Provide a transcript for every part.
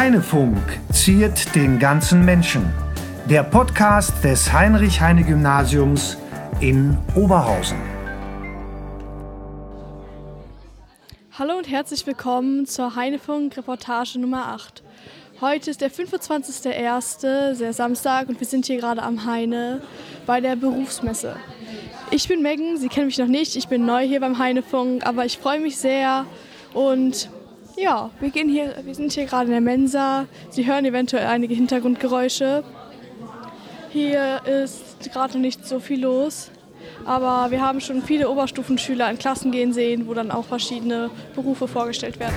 Heinefunk ziert den ganzen Menschen. Der Podcast des Heinrich-Heine-Gymnasiums in Oberhausen. Hallo und herzlich willkommen zur Heinefunk-Reportage Nummer 8. Heute ist der 25.01., der Samstag, und wir sind hier gerade am Heine bei der Berufsmesse. Ich bin Megan, Sie kennen mich noch nicht, ich bin neu hier beim Heinefunk, aber ich freue mich sehr und ja, wir, gehen hier, wir sind hier gerade in der Mensa. Sie hören eventuell einige Hintergrundgeräusche. Hier ist gerade nicht so viel los, aber wir haben schon viele Oberstufenschüler in Klassen gehen sehen, wo dann auch verschiedene Berufe vorgestellt werden.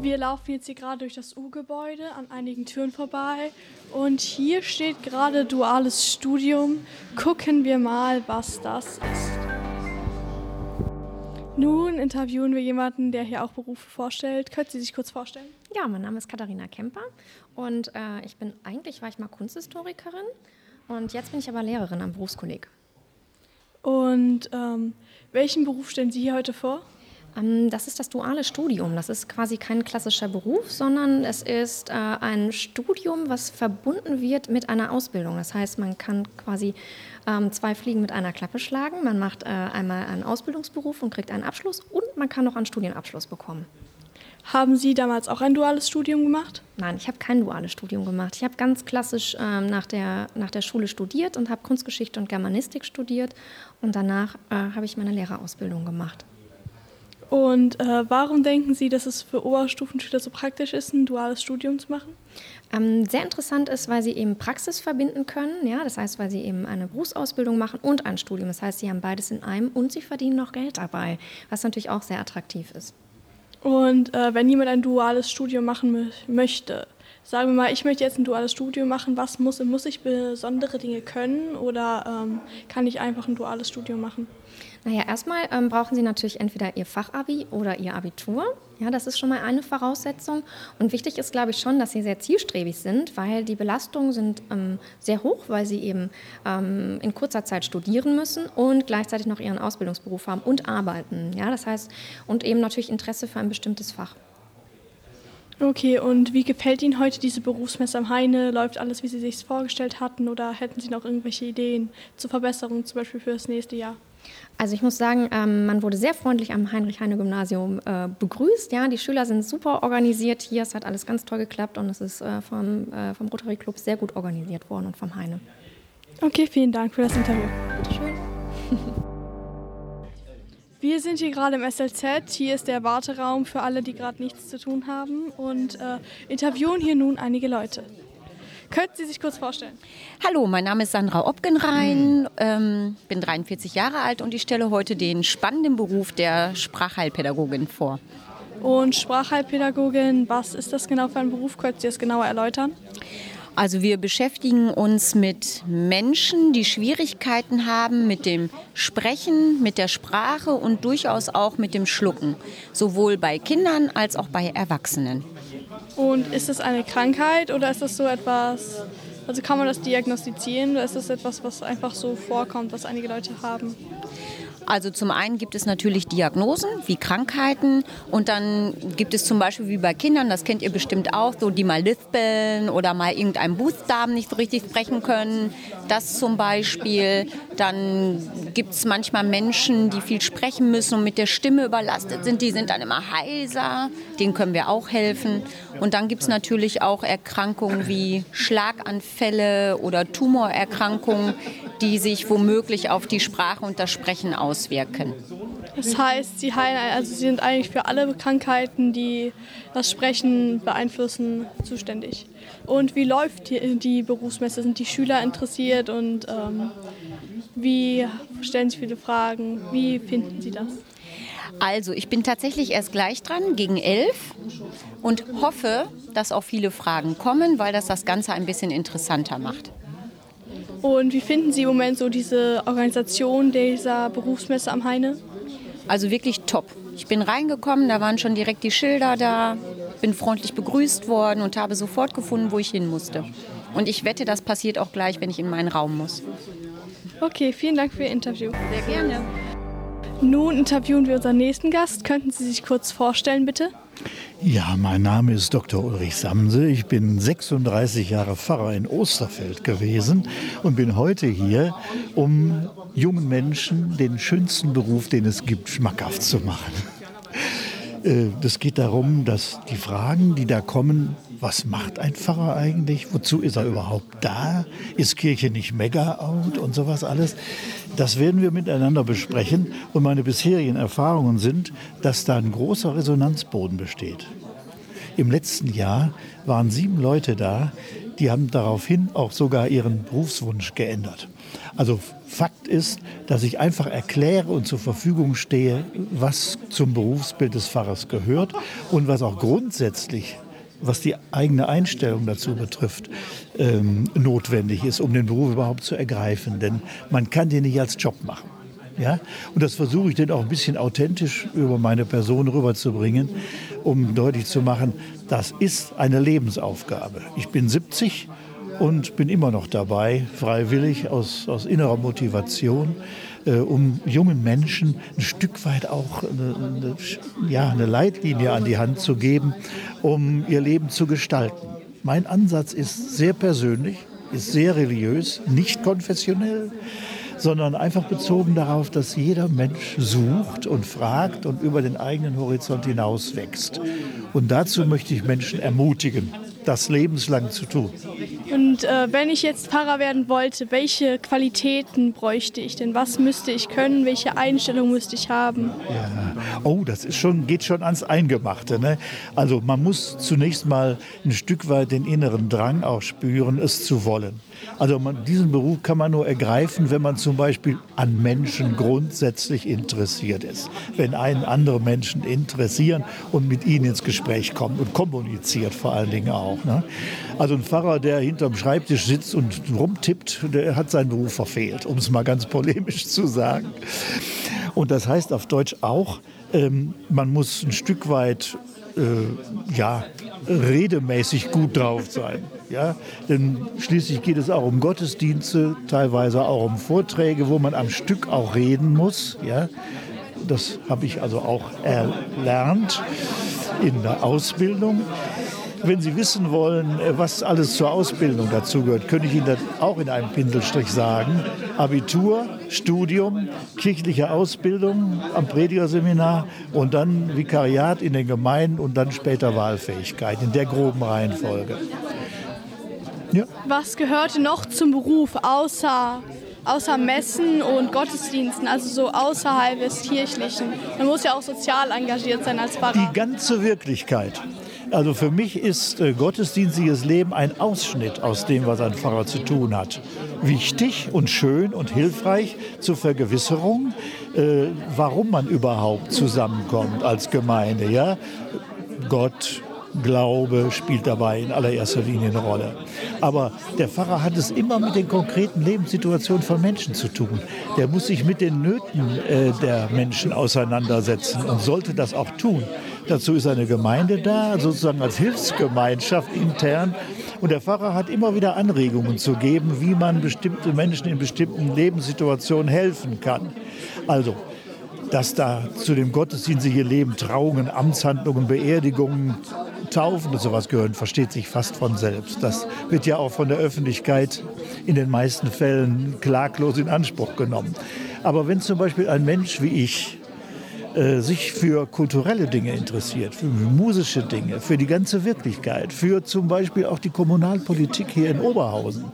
Wir laufen jetzt hier gerade durch das U-Gebäude an einigen Türen vorbei und hier steht gerade duales Studium. Gucken wir mal, was das ist. Nun interviewen wir jemanden, der hier auch Berufe vorstellt. Können Sie sich kurz vorstellen? Ja, mein Name ist Katharina Kemper und äh, ich bin eigentlich war ich mal Kunsthistorikerin und jetzt bin ich aber Lehrerin am Berufskolleg. Und ähm, welchen Beruf stellen Sie hier heute vor? Ähm, das ist das duale Studium. Das ist quasi kein klassischer Beruf, sondern es ist äh, ein Studium, was verbunden wird mit einer Ausbildung. Das heißt, man kann quasi ähm, zwei Fliegen mit einer Klappe schlagen. Man macht äh, einmal einen Ausbildungsberuf und kriegt einen Abschluss und man kann noch einen Studienabschluss bekommen. Haben Sie damals auch ein duales Studium gemacht? Nein, ich habe kein duales Studium gemacht. Ich habe ganz klassisch ähm, nach, der, nach der Schule studiert und habe Kunstgeschichte und Germanistik studiert und danach äh, habe ich meine Lehrerausbildung gemacht. Und äh, warum denken Sie, dass es für Oberstufenschüler so praktisch ist, ein duales Studium zu machen? Ähm, sehr interessant ist, weil sie eben Praxis verbinden können. Ja, das heißt, weil sie eben eine Berufsausbildung machen und ein Studium. Das heißt, sie haben beides in einem und sie verdienen noch Geld dabei, was natürlich auch sehr attraktiv ist. Und äh, wenn jemand ein duales Studium machen möchte, sagen wir mal, ich möchte jetzt ein duales Studium machen, was muss, muss ich besondere Dinge können oder ähm, kann ich einfach ein duales Studium machen? Naja, erstmal ähm, brauchen Sie natürlich entweder Ihr Fachabi oder Ihr Abitur. Ja, das ist schon mal eine Voraussetzung. Und wichtig ist, glaube ich, schon, dass Sie sehr zielstrebig sind, weil die Belastungen sind ähm, sehr hoch, weil Sie eben ähm, in kurzer Zeit studieren müssen und gleichzeitig noch Ihren Ausbildungsberuf haben und arbeiten. Ja, das heißt, und eben natürlich Interesse für ein bestimmtes Fach. Okay, und wie gefällt Ihnen heute diese Berufsmesse am Heine? Läuft alles, wie Sie sich vorgestellt hatten oder hätten Sie noch irgendwelche Ideen zur Verbesserung, zum Beispiel für das nächste Jahr? Also ich muss sagen, ähm, man wurde sehr freundlich am Heinrich-Heine-Gymnasium äh, begrüßt. Ja, die Schüler sind super organisiert hier. Es hat alles ganz toll geklappt und es ist äh, vom, äh, vom Rotary Club sehr gut organisiert worden und vom Heine. Okay, vielen Dank für das Interview. Bitteschön. Wir sind hier gerade im SLZ. Hier ist der Warteraum für alle, die gerade nichts zu tun haben und äh, interviewen hier nun einige Leute. Könnten Sie sich kurz vorstellen? Hallo, mein Name ist Sandra Obgenrein, ähm, bin 43 Jahre alt und ich stelle heute den spannenden Beruf der Sprachheilpädagogin vor. Und Sprachheilpädagogin, was ist das genau für ein Beruf? Können Sie das genauer erläutern? Also wir beschäftigen uns mit Menschen, die Schwierigkeiten haben mit dem Sprechen, mit der Sprache und durchaus auch mit dem Schlucken, sowohl bei Kindern als auch bei Erwachsenen. Und ist das eine Krankheit oder ist das so etwas, also kann man das diagnostizieren oder ist das etwas, was einfach so vorkommt, was einige Leute haben? Also zum einen gibt es natürlich Diagnosen wie Krankheiten und dann gibt es zum Beispiel wie bei Kindern, das kennt ihr bestimmt auch, so die mal lispeln oder mal irgendeinen Buchstaben nicht so richtig sprechen können. Das zum Beispiel. Dann gibt es manchmal Menschen, die viel sprechen müssen und mit der Stimme überlastet sind. Die sind dann immer heiser. Denen können wir auch helfen. Und dann gibt es natürlich auch Erkrankungen wie Schlaganfälle oder Tumorerkrankungen, die sich womöglich auf die Sprache und das Sprechen auswirken. Das heißt, sie, heilen, also sie sind eigentlich für alle Krankheiten, die das Sprechen beeinflussen, zuständig. Und wie läuft die, die Berufsmesse? Sind die Schüler interessiert und ähm, wie stellen sie viele Fragen? Wie finden sie das? Also, ich bin tatsächlich erst gleich dran, gegen elf, und hoffe, dass auch viele Fragen kommen, weil das das Ganze ein bisschen interessanter macht. Und wie finden Sie im Moment so diese Organisation dieser Berufsmesse am Heine? Also wirklich top. Ich bin reingekommen, da waren schon direkt die Schilder da, bin freundlich begrüßt worden und habe sofort gefunden, wo ich hin musste. Und ich wette, das passiert auch gleich, wenn ich in meinen Raum muss. Okay, vielen Dank für Ihr Interview. Sehr gerne. Nun interviewen wir unseren nächsten Gast. Könnten Sie sich kurz vorstellen, bitte? Ja, mein Name ist Dr. Ulrich Samse. Ich bin 36 Jahre Pfarrer in Osterfeld gewesen und bin heute hier, um jungen Menschen den schönsten Beruf, den es gibt, schmackhaft zu machen. Äh, das geht darum, dass die Fragen, die da kommen, was macht ein Pfarrer eigentlich? Wozu ist er überhaupt da? Ist Kirche nicht mega out und sowas alles? Das werden wir miteinander besprechen. Und meine bisherigen Erfahrungen sind, dass da ein großer Resonanzboden besteht. Im letzten Jahr waren sieben Leute da, die haben daraufhin auch sogar ihren Berufswunsch geändert. Also Fakt ist, dass ich einfach erkläre und zur Verfügung stehe, was zum Berufsbild des Pfarrers gehört und was auch grundsätzlich was die eigene Einstellung dazu betrifft, ähm, notwendig ist, um den Beruf überhaupt zu ergreifen. Denn man kann den nicht als Job machen. Ja? Und das versuche ich dann auch ein bisschen authentisch über meine Person rüberzubringen, um deutlich zu machen, das ist eine Lebensaufgabe. Ich bin 70 und bin immer noch dabei, freiwillig, aus, aus innerer Motivation äh, um jungen Menschen ein Stück weit auch eine, eine, ja, eine Leitlinie an die Hand zu geben, um ihr Leben zu gestalten. Mein Ansatz ist sehr persönlich, ist sehr religiös, nicht konfessionell, sondern einfach bezogen darauf, dass jeder Mensch sucht und fragt und über den eigenen Horizont hinaus wächst. Und dazu möchte ich Menschen ermutigen, das lebenslang zu tun. Und äh, wenn ich jetzt Pfarrer werden wollte, welche Qualitäten bräuchte ich denn? Was müsste ich können? Welche Einstellung müsste ich haben? Ja. Oh, das ist schon, geht schon ans Eingemachte. Ne? Also man muss zunächst mal ein Stück weit den inneren Drang auch spüren, es zu wollen. Also man, diesen Beruf kann man nur ergreifen, wenn man zum Beispiel an Menschen grundsätzlich interessiert ist. Wenn einen andere Menschen interessieren und mit ihnen ins Gespräch kommt und kommuniziert vor allen Dingen auch. Ne? Also ein Pfarrer, der hinterm Schreibtisch sitzt und rumtippt, der hat seinen Beruf verfehlt, um es mal ganz polemisch zu sagen. Und das heißt auf Deutsch auch, ähm, man muss ein Stück weit äh, ja, redemäßig gut drauf sein. Ja? Denn schließlich geht es auch um Gottesdienste, teilweise auch um Vorträge, wo man am Stück auch reden muss. Ja? Das habe ich also auch erlernt in der Ausbildung. Wenn Sie wissen wollen, äh, was alles zur Ausbildung dazugehört, könnte ich Ihnen das auch in einem Pinselstrich sagen. Abitur, Studium, kirchliche Ausbildung am Predigerseminar und dann Vikariat in den Gemeinden und dann später Wahlfähigkeit in der groben Reihenfolge. Ja. Was gehörte noch zum Beruf außer außer Messen und Gottesdiensten, also so außerhalb des Kirchlichen. Man muss ja auch sozial engagiert sein als Pfarrer. Die ganze Wirklichkeit. Also für mich ist äh, gottesdienstliches Leben ein Ausschnitt aus dem, was ein Pfarrer zu tun hat. Wichtig und schön und hilfreich zur Vergewisserung, äh, warum man überhaupt zusammenkommt als Gemeinde. Ja? Gott, Glaube spielt dabei in allererster Linie eine Rolle. Aber der Pfarrer hat es immer mit den konkreten Lebenssituationen von Menschen zu tun. Der muss sich mit den Nöten äh, der Menschen auseinandersetzen und sollte das auch tun. Dazu ist eine Gemeinde da, sozusagen als Hilfsgemeinschaft intern. Und der Pfarrer hat immer wieder Anregungen zu geben, wie man bestimmte Menschen in bestimmten Lebenssituationen helfen kann. Also, dass da zu dem gottesdienstlichen Leben Trauungen, Amtshandlungen, Beerdigungen, Taufen und sowas gehören, versteht sich fast von selbst. Das wird ja auch von der Öffentlichkeit in den meisten Fällen klaglos in Anspruch genommen. Aber wenn zum Beispiel ein Mensch wie ich äh, sich für kulturelle Dinge interessiert, für musische Dinge, für die ganze Wirklichkeit, für zum Beispiel auch die Kommunalpolitik hier in Oberhausen,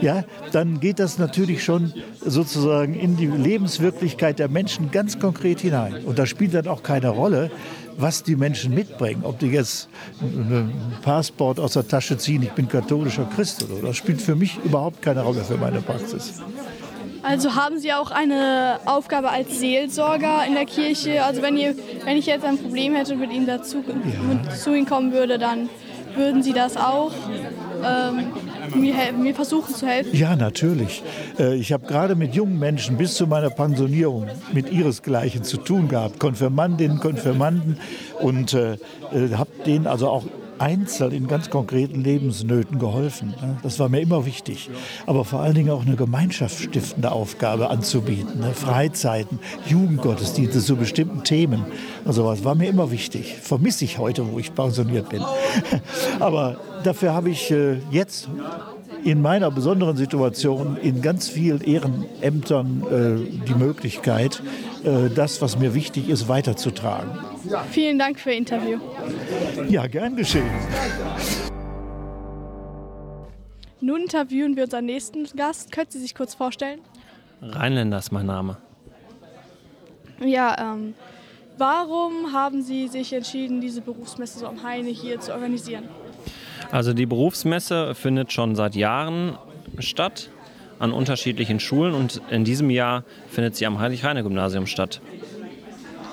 ja, dann geht das natürlich schon sozusagen in die Lebenswirklichkeit der Menschen ganz konkret hinein. Und da spielt dann auch keine Rolle, was die Menschen mitbringen. Ob die jetzt ein Passport aus der Tasche ziehen, ich bin katholischer Christ oder so. Das spielt für mich überhaupt keine Rolle für meine Praxis. Also haben Sie auch eine Aufgabe als Seelsorger in der Kirche? Also wenn, ihr, wenn ich jetzt ein Problem hätte und mit Ihnen dazu, ja. zu Ihnen kommen würde, dann würden Sie das auch ähm, mir, mir, versuchen zu helfen? Ja, natürlich. Äh, ich habe gerade mit jungen Menschen bis zu meiner Pensionierung mit ihresgleichen zu tun gehabt. Konfirmandinnen, Konfirmanden und äh, äh habe denen also auch Einzel in ganz konkreten Lebensnöten geholfen. Ne? Das war mir immer wichtig. Aber vor allen Dingen auch eine gemeinschaftsstiftende Aufgabe anzubieten. Ne? Freizeiten, Jugendgottesdienste zu bestimmten Themen und sowas war mir immer wichtig. Vermisse ich heute, wo ich pensioniert bin. Aber dafür habe ich äh, jetzt in meiner besonderen Situation in ganz vielen Ehrenämtern äh, die Möglichkeit, äh, das, was mir wichtig ist, weiterzutragen. Vielen Dank für Ihr Interview. Ja, gern geschehen. Nun interviewen wir unseren nächsten Gast. Können Sie sich kurz vorstellen? Rheinländer ist mein Name. Ja, ähm, warum haben Sie sich entschieden, diese Berufsmesse so am Heine hier zu organisieren? Also die Berufsmesse findet schon seit Jahren statt an unterschiedlichen Schulen und in diesem Jahr findet sie am Heinrich-Heine-Gymnasium statt.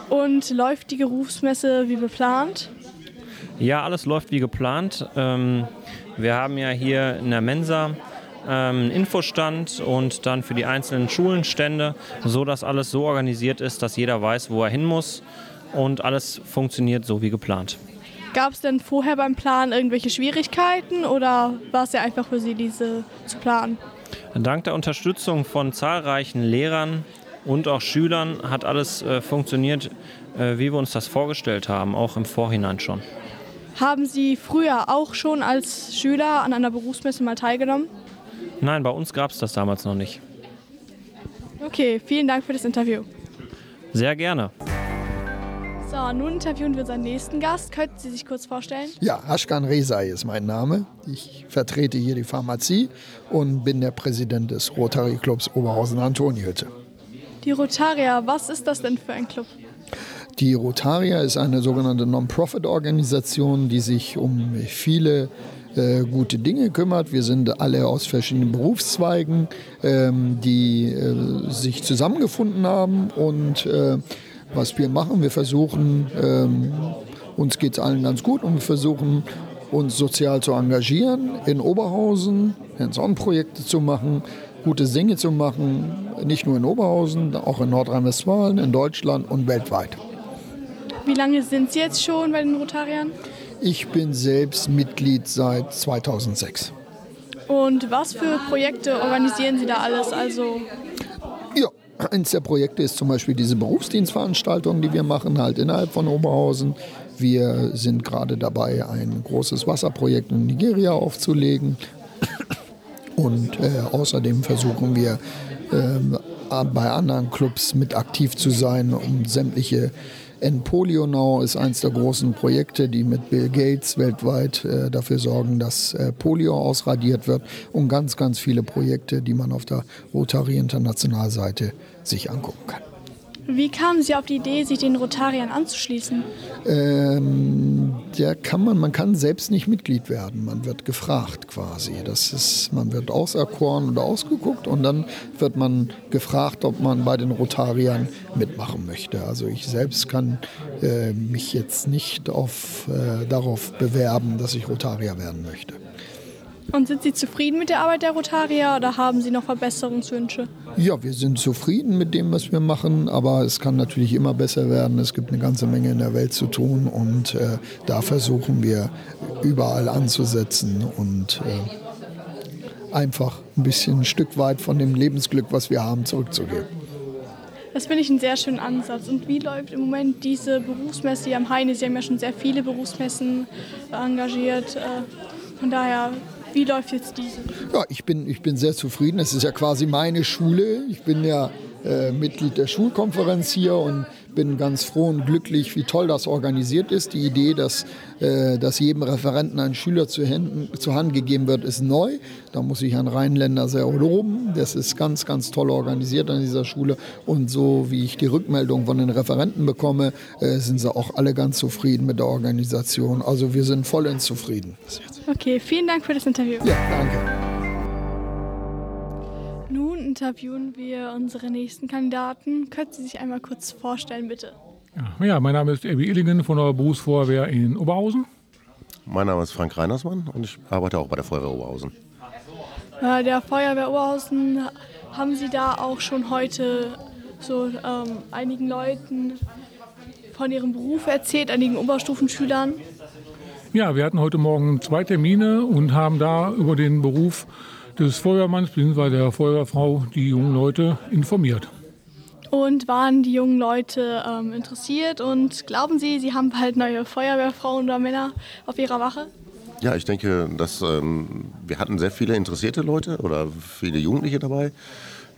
Und läuft die Berufsmesse wie geplant? Ja, alles läuft wie geplant. Ähm, wir haben ja hier in der Mensa ähm, einen Infostand und dann für die einzelnen Schulen Stände, so dass alles so organisiert ist, dass jeder weiß, wo er hin muss und alles funktioniert so wie geplant. Gab es denn vorher beim Planen irgendwelche Schwierigkeiten oder war es ja einfach für Sie, diese zu planen? Dank der Unterstützung von zahlreichen Lehrern und auch Schülern hat alles äh, funktioniert, äh, wie wir uns das vorgestellt haben, auch im Vorhinein schon. Haben Sie früher auch schon als Schüler an einer Berufsmesse mal teilgenommen? Nein, bei uns gab es das damals noch nicht. Okay, vielen Dank für das Interview. Sehr gerne. So, nun interviewen wir unseren nächsten Gast. Könnten Sie sich kurz vorstellen? Ja, Ashkan Rezai ist mein Name. Ich vertrete hier die Pharmazie und bin der Präsident des Rotary Clubs Oberhausen-Antoniehütte. Die Rotaria, was ist das denn für ein Club? Die Rotaria ist eine sogenannte Non-Profit-Organisation, die sich um viele äh, gute Dinge kümmert. Wir sind alle aus verschiedenen Berufszweigen, ähm, die äh, sich zusammengefunden haben und äh, was wir machen, wir versuchen, ähm, uns geht es allen ganz gut und wir versuchen, uns sozial zu engagieren, in Oberhausen Hands-on-Projekte zu machen, gute Dinge zu machen, nicht nur in Oberhausen, auch in Nordrhein-Westfalen, in Deutschland und weltweit. Wie lange sind Sie jetzt schon bei den Rotariern? Ich bin selbst Mitglied seit 2006. Und was für Projekte organisieren Sie da alles? Also eins der Projekte ist zum Beispiel diese Berufsdienstveranstaltung, die wir machen, halt innerhalb von Oberhausen. Wir sind gerade dabei, ein großes Wasserprojekt in Nigeria aufzulegen. Und äh, außerdem versuchen wir ähm, bei anderen Clubs mit aktiv zu sein, um sämtliche End Polio Now ist eines der großen Projekte, die mit Bill Gates weltweit äh, dafür sorgen, dass äh, Polio ausradiert wird und ganz, ganz viele Projekte, die man auf der Rotary International Seite sich angucken kann. wie kamen Sie auf die Idee, sich den Rotariern anzuschließen? Ähm, der kann man, man kann selbst nicht Mitglied werden. Man wird gefragt quasi. Das ist, man wird auserkoren oder ausgeguckt und dann wird man gefragt, ob man bei den Rotariern mitmachen möchte. Also ich selbst kann äh, mich jetzt nicht auf, äh, darauf bewerben, dass ich Rotarier werden möchte. Und sind Sie zufrieden mit der Arbeit der Rotarier oder haben Sie noch Verbesserungswünsche? Ja, wir sind zufrieden mit dem, was wir machen, aber es kann natürlich immer besser werden. Es gibt eine ganze Menge in der Welt zu tun und äh, da versuchen wir überall anzusetzen und äh, einfach ein bisschen ein Stück weit von dem Lebensglück, was wir haben, zurückzugeben. Das finde ich einen sehr schönen Ansatz. Und wie läuft im Moment diese Berufsmesse hier am Heine? Sie haben ja schon sehr viele Berufsmessen engagiert. Äh, Von daher, wie läuft jetzt diese? Ja, ich bin, ich bin sehr zufrieden. Es ist ja quasi meine Schule. Ich bin ja äh, Mitglied der Schulkonferenz hier und bin ganz froh und glücklich, wie toll das organisiert ist. Die Idee, dass, äh, dass jedem Referenten ein Schüler zu Händen, zur Hand gegeben wird, ist neu. Da muss ich Herrn Rheinländer sehr loben. Das ist ganz, ganz toll organisiert an dieser Schule. Und so wie ich die Rückmeldung von den Referenten bekomme, äh, sind sie auch alle ganz zufrieden mit der Organisation. Also wir sind vollends zufrieden. Okay, vielen Dank für das Interview. Ja, danke. Nun interviewen wir unsere nächsten Kandidaten. Können Sie sich einmal kurz vorstellen, bitte? Ja, mein Name ist Ebi Illingen von der Berufsfeuerwehr in Oberhausen. Mein Name ist Frank Reinersmann und ich arbeite auch bei der Feuerwehr Oberhausen. Bei der Feuerwehr Oberhausen haben Sie da auch schon heute so ähm, einigen Leuten von Ihrem Beruf erzählt, einigen Oberstufenschülern? Ja, wir hatten heute Morgen zwei Termine und haben da über den Beruf des Feuermanns bzw. der Feuerwehrfrau die jungen Leute informiert. Und waren die jungen Leute ähm, interessiert und glauben Sie, Sie haben bald neue Feuerwehrfrauen oder Männer auf Ihrer Wache? Ja, ich denke, dass ähm, wir hatten sehr viele interessierte Leute oder viele Jugendliche dabei,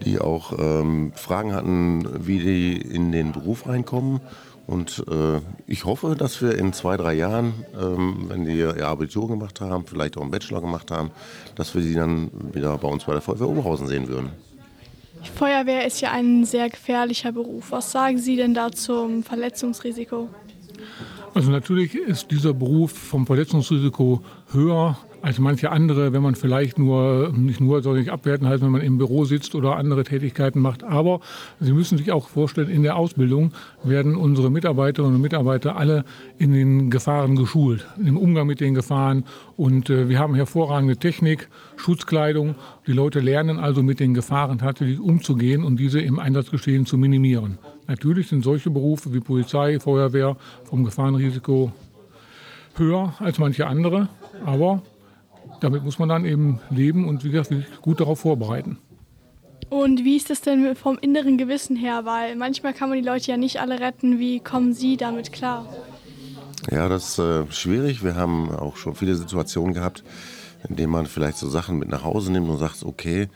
die auch ähm, Fragen hatten, wie die in den Beruf reinkommen. Und äh, ich hoffe, dass wir in zwei, drei Jahren, ähm, wenn die ihr Abitur gemacht haben, vielleicht auch einen Bachelor gemacht haben, dass wir sie dann wieder bei uns bei der Feuerwehr Oberhausen sehen würden. Feuerwehr ist ja ein sehr gefährlicher Beruf. Was sagen Sie denn da zum Verletzungsrisiko? Also natürlich ist dieser Beruf vom Verletzungsrisiko höher als manche andere, wenn man vielleicht nur, nicht nur, soll nicht abwerten heißen, wenn man im Büro sitzt oder andere Tätigkeiten macht. Aber Sie müssen sich auch vorstellen, in der Ausbildung werden unsere Mitarbeiterinnen und Mitarbeiter alle in den Gefahren geschult, im Umgang mit den Gefahren. Und äh, wir haben hervorragende Technik, Schutzkleidung. Die Leute lernen also mit den Gefahren tatsächlich umzugehen und diese im Einsatzgeschehen zu minimieren. Natürlich sind solche Berufe wie Polizei, Feuerwehr vom Gefahrenrisiko höher als manche andere, aber damit muss man dann eben leben und wie gesagt, gut darauf vorbereiten. Und wie ist das denn vom inneren Gewissen her? Weil manchmal kann man die Leute ja nicht alle retten. Wie kommen Sie damit klar? Ja, das ist äh, schwierig. Wir haben auch schon viele Situationen gehabt, in denen man vielleicht so Sachen mit nach Hause nimmt und sagt, okay,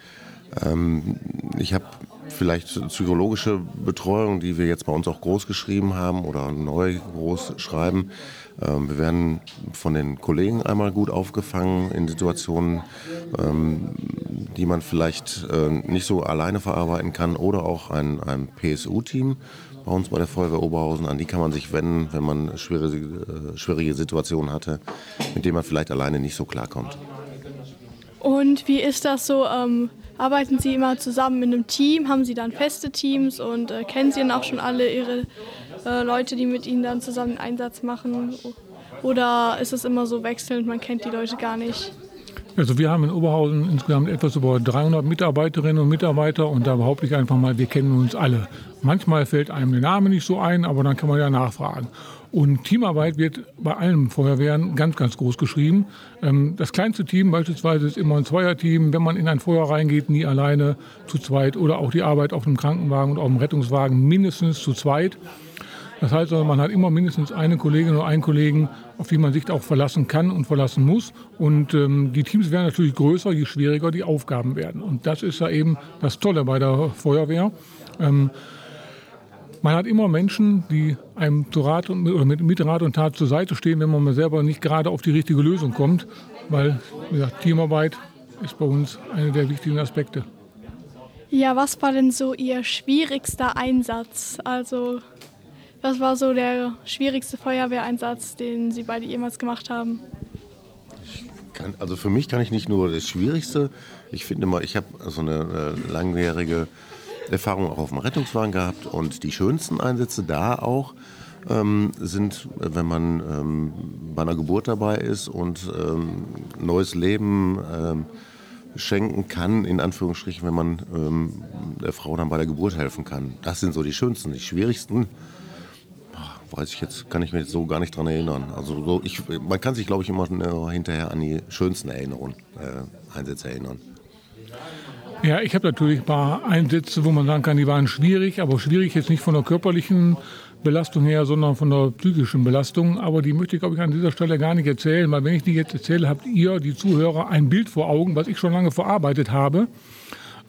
ähm, ich habe vielleicht psychologische Betreuung, die wir jetzt bei uns auch groß geschrieben haben oder neu groß schreiben. Ähm, wir werden von den Kollegen einmal gut aufgefangen in Situationen, ähm, die man vielleicht äh, nicht so alleine verarbeiten kann oder auch ein, ein PSU-Team bei uns bei der Feuerwehr Oberhausen, an die kann man sich wenden, wenn man schwierige, äh, schwierige Situationen hatte, mit denen man vielleicht alleine nicht so klarkommt. Und wie ist das so? Ähm, arbeiten Sie immer zusammen in einem Team? Haben Sie dann feste Teams und äh, kennen Sie dann auch schon alle Ihre äh, Leute, die mit Ihnen dann zusammen einen Einsatz machen? Oder ist es immer so wechselnd, man kennt die Leute gar nicht? Also wir haben in Oberhausen insgesamt etwas über 300 Mitarbeiterinnen und Mitarbeiter und da behaupte ich einfach mal, wir kennen uns alle. Manchmal fällt einem der Name nicht so ein, aber dann kann man ja nachfragen. Und Teamarbeit wird bei allen Feuerwehren ganz, ganz groß geschrieben. Ähm, das kleinste Team beispielsweise ist immer ein Zweierteam. Wenn man in ein Feuer reingeht, nie alleine, zu zweit. Oder auch die Arbeit auf einem Krankenwagen und auf dem Rettungswagen mindestens zu zweit. Das heißt also, man hat immer mindestens eine Kollegin oder einen Kollegen, auf die man sich auch verlassen kann und verlassen muss. Und ähm, die Teams werden natürlich größer, je schwieriger die Aufgaben werden. Und das ist ja eben das Tolle bei der Feuerwehr. Ähm, man hat immer Menschen, die einem zu Rat und, oder mit, mit Rat und Tat zur Seite stehen, wenn man selber nicht gerade auf die richtige Lösung kommt. Weil, wie gesagt, Teamarbeit ist bei uns einer der wichtigen Aspekte. Ja, was war denn so Ihr schwierigster Einsatz? Also was war so der schwierigste Feuerwehreinsatz, den Sie beide jemals gemacht haben? Kann, also für mich kann ich nicht nur das Schwierigste. Ich finde mal, ich habe so eine äh, langjährige Erfahrung auch auf dem Rettungswagen gehabt und die schönsten Einsätze da auch ähm, sind, wenn man ähm, bei einer Geburt dabei ist und ähm, neues Leben ähm, schenken kann, in Anführungsstrichen, wenn man ähm, der Frau dann bei der Geburt helfen kann. Das sind so die schönsten, die schwierigsten weiß ich jetzt, kann ich mich so gar nicht dran erinnern. Also so, ich, man kann sich, glaube ich, immer hinterher an die schönsten Erinnerungen, äh, Einsätze erinnern. Ja, ich habe natürlich ein paar Einsätze, wo man sagen kann, die waren schwierig, aber schwierig jetzt nicht von der körperlichen Belastung her, sondern von der psychischen Belastung. Aber die möchte ich, glaube ich, an dieser Stelle gar nicht erzählen, weil wenn ich die jetzt erzähle, habt ihr, die Zuhörer, ein Bild vor Augen, was ich schon lange verarbeitet habe.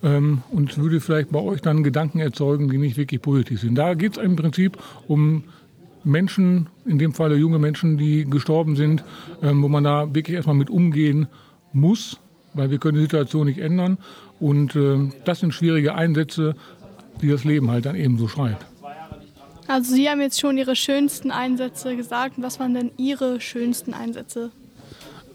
Ähm, und würde vielleicht bei euch dann Gedanken erzeugen, die nicht wirklich positiv sind. Da geht es im Prinzip um Menschen, in dem Fall junge Menschen, die gestorben sind, ähm, wo man da wirklich erstmal mit umgehen muss, weil wir können die Situation nicht ändern. Und äh, das sind schwierige Einsätze, die das Leben halt dann eben so schreibt. Also Sie haben jetzt schon Ihre schönsten Einsätze gesagt. Was waren denn Ihre schönsten Einsätze?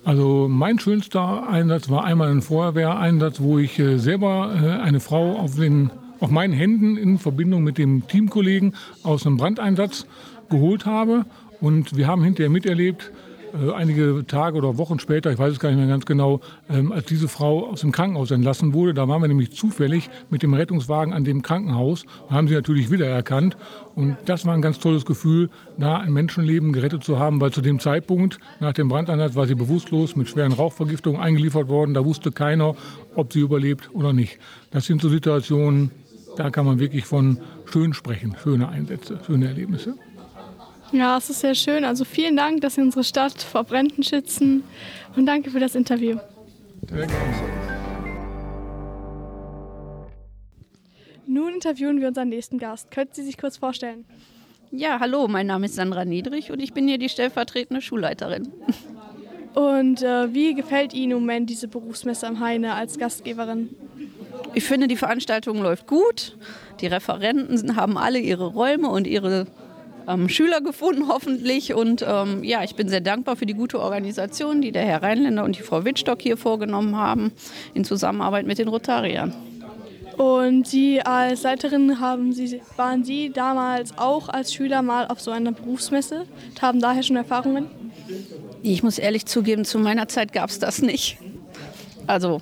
Also mein schönster Einsatz war einmal ein Feuerwehreinsatz, wo ich äh, selber äh, eine Frau auf, den, auf meinen Händen in Verbindung mit dem Teamkollegen aus einem Brandeinsatz geholt habe. Und wir haben hinterher miterlebt, äh, einige Tage oder Wochen später, ich weiß es gar nicht mehr ganz genau, ähm, als diese Frau aus dem Krankenhaus entlassen wurde. Da waren wir nämlich zufällig mit dem Rettungswagen an dem Krankenhaus und haben sie natürlich wiedererkannt. Und das war ein ganz tolles Gefühl, da ein Menschenleben gerettet zu haben, weil zu dem Zeitpunkt nach dem Brandeinsatz war sie bewusstlos mit schweren Rauchvergiftungen eingeliefert worden. Da wusste keiner, ob sie überlebt oder nicht. Das sind so Situationen, da kann man wirklich von schön sprechen, schöne Einsätze, schöne Erlebnisse. Ja, es ist sehr schön. Also vielen Dank, dass Sie unsere Stadt vor Bränden schützen und danke für das Interview. Nun interviewen wir unseren nächsten Gast. Könnten Sie sich kurz vorstellen? Ja, hallo, mein Name ist Sandra Niedrig und ich bin hier die stellvertretende Schulleiterin. Und äh, wie gefällt Ihnen im Moment diese Berufsmesse am Heine als Gastgeberin? Ich finde, die Veranstaltung läuft gut. Die Referenten haben alle ihre Räume und ihre ähm, Schüler gefunden, hoffentlich. Und ähm, ja, ich bin sehr dankbar für die gute Organisation, die der Herr Rheinländer und die Frau Wittstock hier vorgenommen haben, in Zusammenarbeit mit den Rotariern. Und Sie als Leiterin haben Sie, waren Sie damals auch als Schüler mal auf so einer Berufsmesse und haben daher schon Erfahrungen? Ich muss ehrlich zugeben, zu meiner Zeit gab es das nicht. Also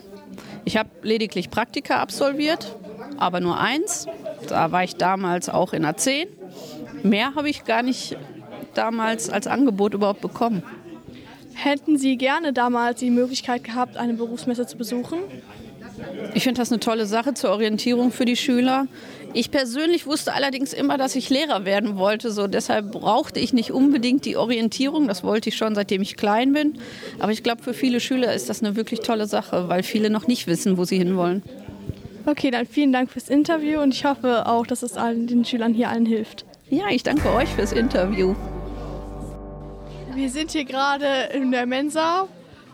ich habe lediglich Praktika absolviert, aber nur eins. Da war ich damals auch in A10 mehr habe ich gar nicht damals als Angebot überhaupt bekommen. Hätten Sie gerne damals die Möglichkeit gehabt, eine Berufsmesse zu besuchen? Ich finde das eine tolle Sache zur Orientierung für die Schüler. Ich persönlich wusste allerdings immer, dass ich Lehrer werden wollte. So, deshalb brauchte ich nicht unbedingt die Orientierung. Das wollte ich schon, seitdem ich klein bin. Aber ich glaube, für viele Schüler ist das eine wirklich tolle Sache, weil viele noch nicht wissen, wo sie hinwollen. Okay, dann vielen Dank fürs Interview und ich hoffe auch, dass es allen, den Schülern hier allen hilft. Ja, ich danke euch fürs Interview. Wir sind hier gerade in der Mensa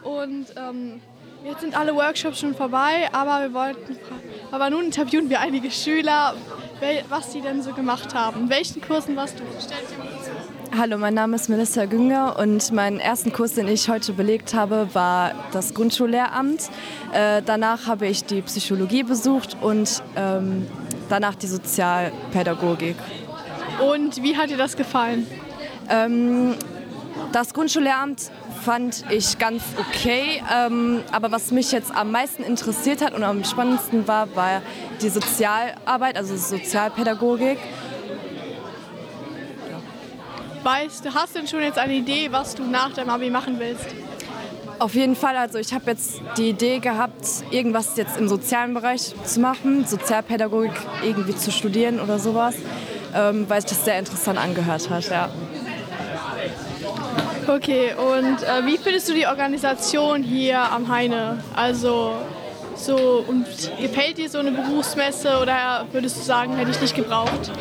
und ähm, jetzt sind alle Workshops schon vorbei, aber wir wollten, aber nun interviewen wir einige Schüler, was sie denn so gemacht haben. In welchen Kursen warst du? Stell dich mal vor. Hallo, mein Name ist Melissa Günger und meinen ersten Kurs, den ich heute belegt habe, war das Grundschullehramt. Äh, danach habe ich die Psychologie besucht und ähm, danach die Sozialpädagogik. Und wie hat dir das gefallen? Ähm, das Grundschullehramt fand ich ganz okay. Ähm, aber was mich jetzt am meisten interessiert hat und am spannendsten war, war die Sozialarbeit, also Sozialpädagogik. Weißt du, hast du denn schon jetzt eine Idee, was du nach deinem Abi machen willst? Auf jeden Fall, also ich habe jetzt die Idee gehabt, irgendwas jetzt im sozialen Bereich zu machen, Sozialpädagogik irgendwie zu studieren oder sowas ähm, weil sich das sehr interessant angehört hat. Ja. Okay, und äh, wie findest du die Organisation hier am Heine? Also so und gefällt dir so eine Berufsmesse oder würdest du sagen, hätte ich nicht gebraucht?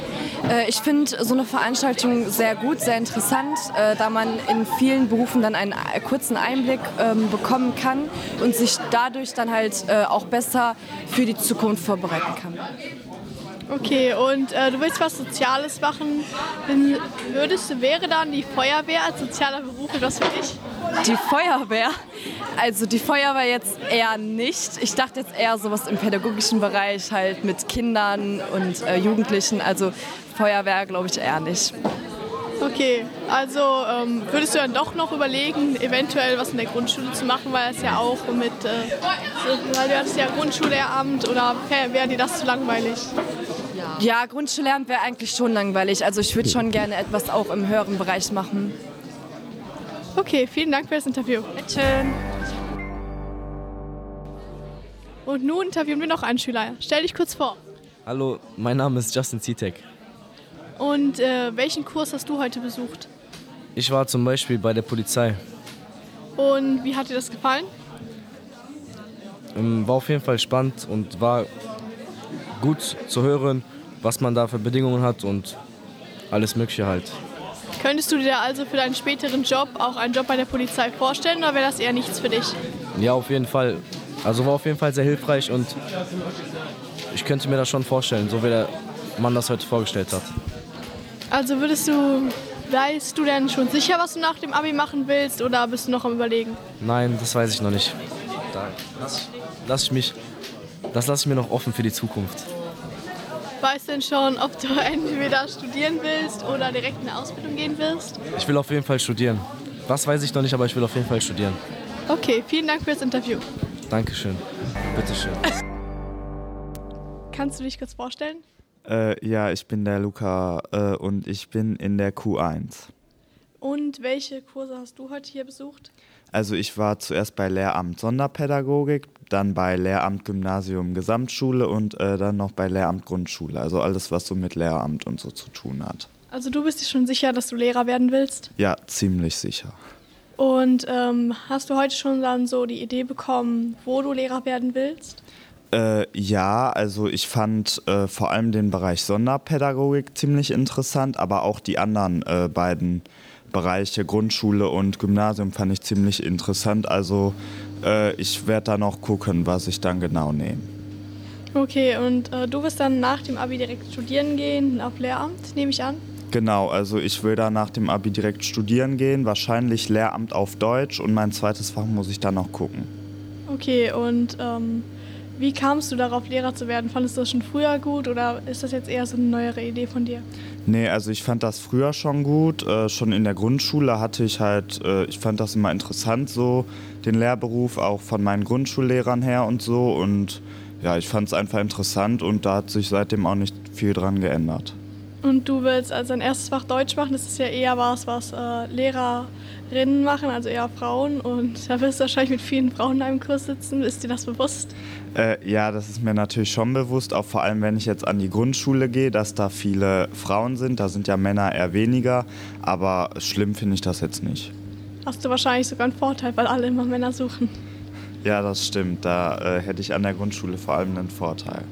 Äh, ich finde so eine Veranstaltung sehr gut, sehr interessant, äh, da man in vielen Berufen dann einen äh, kurzen Einblick ähm, bekommen kann und sich dadurch dann halt äh, auch besser für die Zukunft vorbereiten kann. Okay, und äh, du willst was Soziales machen. Dann würdest, wäre dann die Feuerwehr als sozialer Beruf etwas für dich? Die Feuerwehr? Also die Feuerwehr jetzt eher nicht. Ich dachte jetzt eher sowas im pädagogischen Bereich, halt mit Kindern und äh, Jugendlichen. Also Feuerwehr glaube ich eher nicht. Okay, also ähm, würdest du dann doch noch überlegen, eventuell was in der Grundschule zu machen, weil es ja auch mit, äh, weil du hattest ja Grundschullehramt oder wäre dir das zu langweilig? Ja, Grundschullehramt wäre eigentlich schon langweilig. Also ich würde schon gerne etwas auch im höheren Bereich machen. Okay, vielen Dank für das Interview. Bitteschön. Und nun interviewen wir noch einen Schüler. Stell dich kurz vor. Hallo, mein Name ist Justin Zitek. Und äh, welchen Kurs hast du heute besucht? Ich war zum Beispiel bei der Polizei. Und wie hat dir das gefallen? Ähm, war auf jeden Fall spannend und war gut zu hören, was man da für Bedingungen hat und alles Mögliche halt. Könntest du dir also für deinen späteren Job auch einen Job bei der Polizei vorstellen oder wäre das eher nichts für dich? Ja, auf jeden Fall. Also war auf jeden Fall sehr hilfreich und ich könnte mir das schon vorstellen, so wie der Mann das heute vorgestellt hat. Also würdest du, weißt du denn schon sicher, was du nach dem Abi machen willst oder bist du noch am Überlegen? Nein, das weiß ich noch nicht. Da lass, lass ich mich, das lasse ich mir noch offen für die Zukunft. Weißt du denn schon, ob du entweder studieren willst oder direkt in eine Ausbildung gehen wirst? Ich will auf jeden Fall studieren. Das weiß ich noch nicht, aber ich will auf jeden Fall studieren. Okay, vielen Dank für das Interview. Dankeschön. Bitteschön. Kannst du dich kurz vorstellen? Äh, ja, ich bin der Luca äh, und ich bin in der Q1. Und welche Kurse hast du heute hier besucht? Also ich war zuerst bei Lehramt Sonderpädagogik, dann bei Lehramt Gymnasium Gesamtschule und äh, dann noch bei Lehramt Grundschule. Also alles, was so mit Lehramt und so zu tun hat. Also du bist dir schon sicher, dass du Lehrer werden willst? Ja, ziemlich sicher. Und ähm, hast du heute schon dann so die Idee bekommen, wo du Lehrer werden willst? Äh, ja, also ich fand äh, vor allem den Bereich Sonderpädagogik ziemlich interessant, aber auch die anderen äh, beiden Bereiche Grundschule und Gymnasium fand ich ziemlich interessant. Also äh, ich werde da noch gucken, was ich dann genau nehme. Okay, und äh, du wirst dann nach dem Abi direkt studieren gehen auf Lehramt, nehme ich an? Genau, also ich will da nach dem Abi direkt studieren gehen, wahrscheinlich Lehramt auf Deutsch und mein zweites Fach muss ich dann noch gucken. Okay, und ähm, wie kamst du darauf, Lehrer zu werden? Fandest du das schon früher gut oder ist das jetzt eher so eine neuere Idee von dir? Nee, also ich fand das früher schon gut. Äh, schon in der Grundschule hatte ich halt, äh, ich fand das immer interessant, so den Lehrberuf, auch von meinen Grundschullehrern her und so. Und ja, ich fand es einfach interessant und da hat sich seitdem auch nicht viel dran geändert. Und du willst also dein erstes Fach Deutsch machen, das ist ja eher was, was äh, Lehrerinnen machen, also eher Frauen. Und da wirst du wahrscheinlich mit vielen Frauen in einem Kurs sitzen. Ist dir das bewusst? Äh, ja, das ist mir natürlich schon bewusst, auch vor allem wenn ich jetzt an die Grundschule gehe, dass da viele Frauen sind. Da sind ja Männer eher weniger, aber schlimm finde ich das jetzt nicht. Hast du wahrscheinlich sogar einen Vorteil, weil alle immer Männer suchen. Ja, das stimmt. Da äh, hätte ich an der Grundschule vor allem einen Vorteil.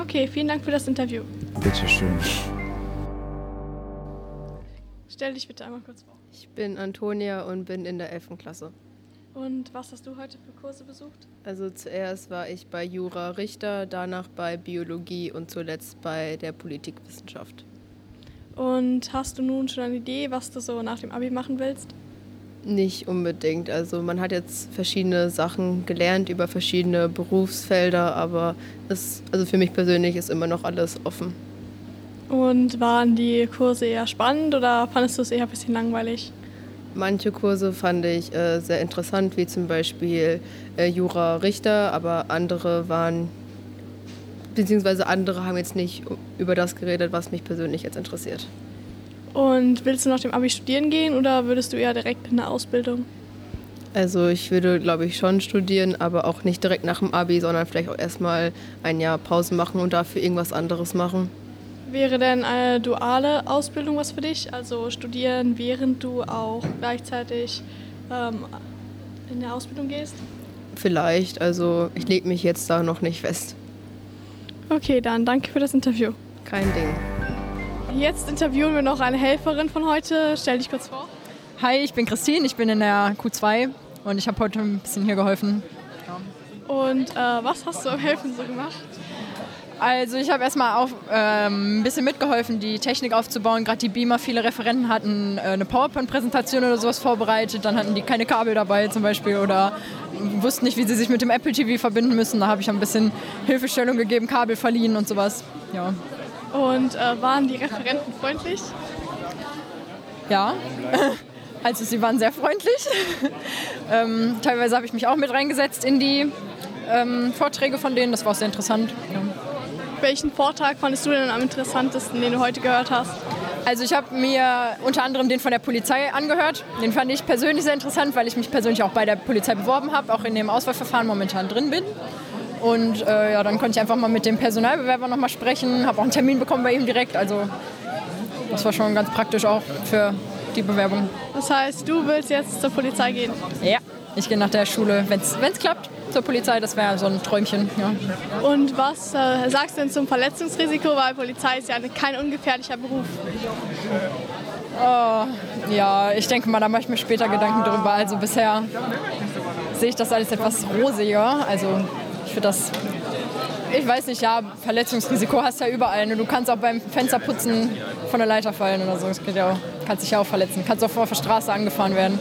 Okay, vielen Dank für das Interview. Bitteschön. Stell dich bitte einmal kurz vor. Ich bin Antonia und bin in der 11. Klasse. Und was hast du heute für Kurse besucht? Also zuerst war ich bei Jura Richter, danach bei Biologie und zuletzt bei der Politikwissenschaft. Und hast du nun schon eine Idee, was du so nach dem Abi machen willst? Nicht unbedingt. Also man hat jetzt verschiedene Sachen gelernt über verschiedene Berufsfelder, aber es, also für mich persönlich ist immer noch alles offen. Und waren die Kurse eher spannend oder fandest du es eher ein bisschen langweilig? Manche Kurse fand ich äh, sehr interessant, wie zum Beispiel äh, Jura Richter, aber andere waren, beziehungsweise andere haben jetzt nicht über das geredet, was mich persönlich jetzt interessiert. Und willst du nach dem Abi studieren gehen oder würdest du eher direkt in eine Ausbildung? Also ich würde, glaube ich, schon studieren, aber auch nicht direkt nach dem Abi, sondern vielleicht auch erstmal ein Jahr Pause machen und dafür irgendwas anderes machen. Wäre denn eine duale Ausbildung was für dich? Also studieren, während du auch gleichzeitig ähm, in der Ausbildung gehst? Vielleicht, also ich lege mich jetzt da noch nicht fest. Okay, dann danke für das Interview. Kein Ding. Jetzt interviewen wir noch eine Helferin von heute. Stell dich kurz vor. Hi, ich bin Christine, ich bin in der Q2 und ich habe heute ein bisschen hier geholfen. Und äh, was hast du am Helfen so gemacht? Also ich habe erstmal auf, ähm, ein bisschen mitgeholfen, die Technik aufzubauen. Gerade die Beamer, viele Referenten hatten äh, eine PowerPoint-Präsentation oder sowas vorbereitet. Dann hatten die keine Kabel dabei zum Beispiel oder wussten nicht, wie sie sich mit dem Apple TV verbinden müssen. Da habe ich ein bisschen Hilfestellung gegeben, Kabel verliehen und sowas. Ja. Und äh, waren die Referenten freundlich? Ja. Also sie waren sehr freundlich. ähm, teilweise habe ich mich auch mit reingesetzt in die ähm, Vorträge von denen. Das war auch sehr interessant. Ja. Welchen Vortrag fandest du denn am interessantesten, den du heute gehört hast? Also ich habe mir unter anderem den von der Polizei angehört. Den fand ich persönlich sehr interessant, weil ich mich persönlich auch bei der Polizei beworben habe, auch in dem Auswahlverfahren momentan drin bin. Und äh, ja, dann konnte ich einfach mal mit dem Personalbewerber noch mal sprechen, habe auch einen Termin bekommen bei ihm direkt. Also das war schon ganz praktisch auch für die Bewerbung. Das heißt, du willst jetzt zur Polizei gehen? Ja, ich gehe nach der Schule, wenn es klappt zur Polizei. Das wäre so ein Träumchen. Ja. Und was äh, sagst du denn zum Verletzungsrisiko? Weil Polizei ist ja kein ungefährlicher Beruf. Oh, ja, ich denke mal, da mache ich mir später Gedanken drüber. Also bisher sehe ich das alles etwas rosiger. Also ich finde das, ich weiß nicht, ja, Verletzungsrisiko hast du ja überall. Ne? Du kannst auch beim Fensterputzen von der Leiter fallen oder so. Das geht ja auch, kannst dich ja auch verletzen. Kannst auch auf der Straße angefahren werden.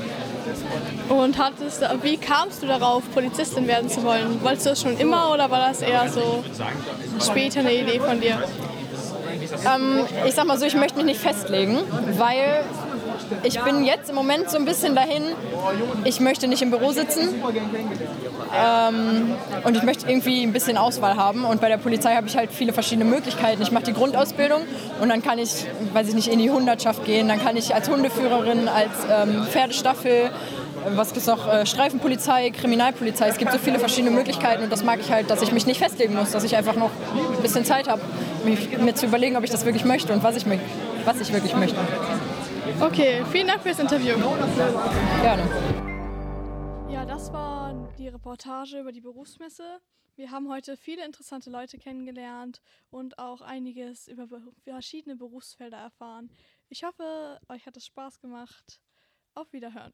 Und hattest, wie kamst du darauf, Polizistin werden zu wollen? Wolltest du das schon immer oder war das eher so später eine Idee von dir? Ähm, ich sag mal so, ich möchte mich nicht festlegen, weil ich bin jetzt im Moment so ein bisschen dahin, ich möchte nicht im Büro sitzen ähm, und ich möchte irgendwie ein bisschen Auswahl haben. Und bei der Polizei habe ich halt viele verschiedene Möglichkeiten. Ich mache die Grundausbildung und dann kann ich, weiß ich nicht, in die Hundertschaft gehen. Dann kann ich als Hundeführerin, als ähm, Pferdestaffel, was gibt es noch, äh, Streifenpolizei, Kriminalpolizei. Es gibt so viele verschiedene Möglichkeiten und das mag ich halt, dass ich mich nicht festlegen muss, dass ich einfach noch ein bisschen Zeit habe, mir zu überlegen, ob ich das wirklich möchte und was ich, was ich wirklich möchte. Okay, vielen Dank fürs Interview. Gerne. Ja, das war die Reportage über die Berufsmesse. Wir haben heute viele interessante Leute kennengelernt und auch einiges über verschiedene Berufsfelder erfahren. Ich hoffe, euch hat es Spaß gemacht. Auf Wiederhören.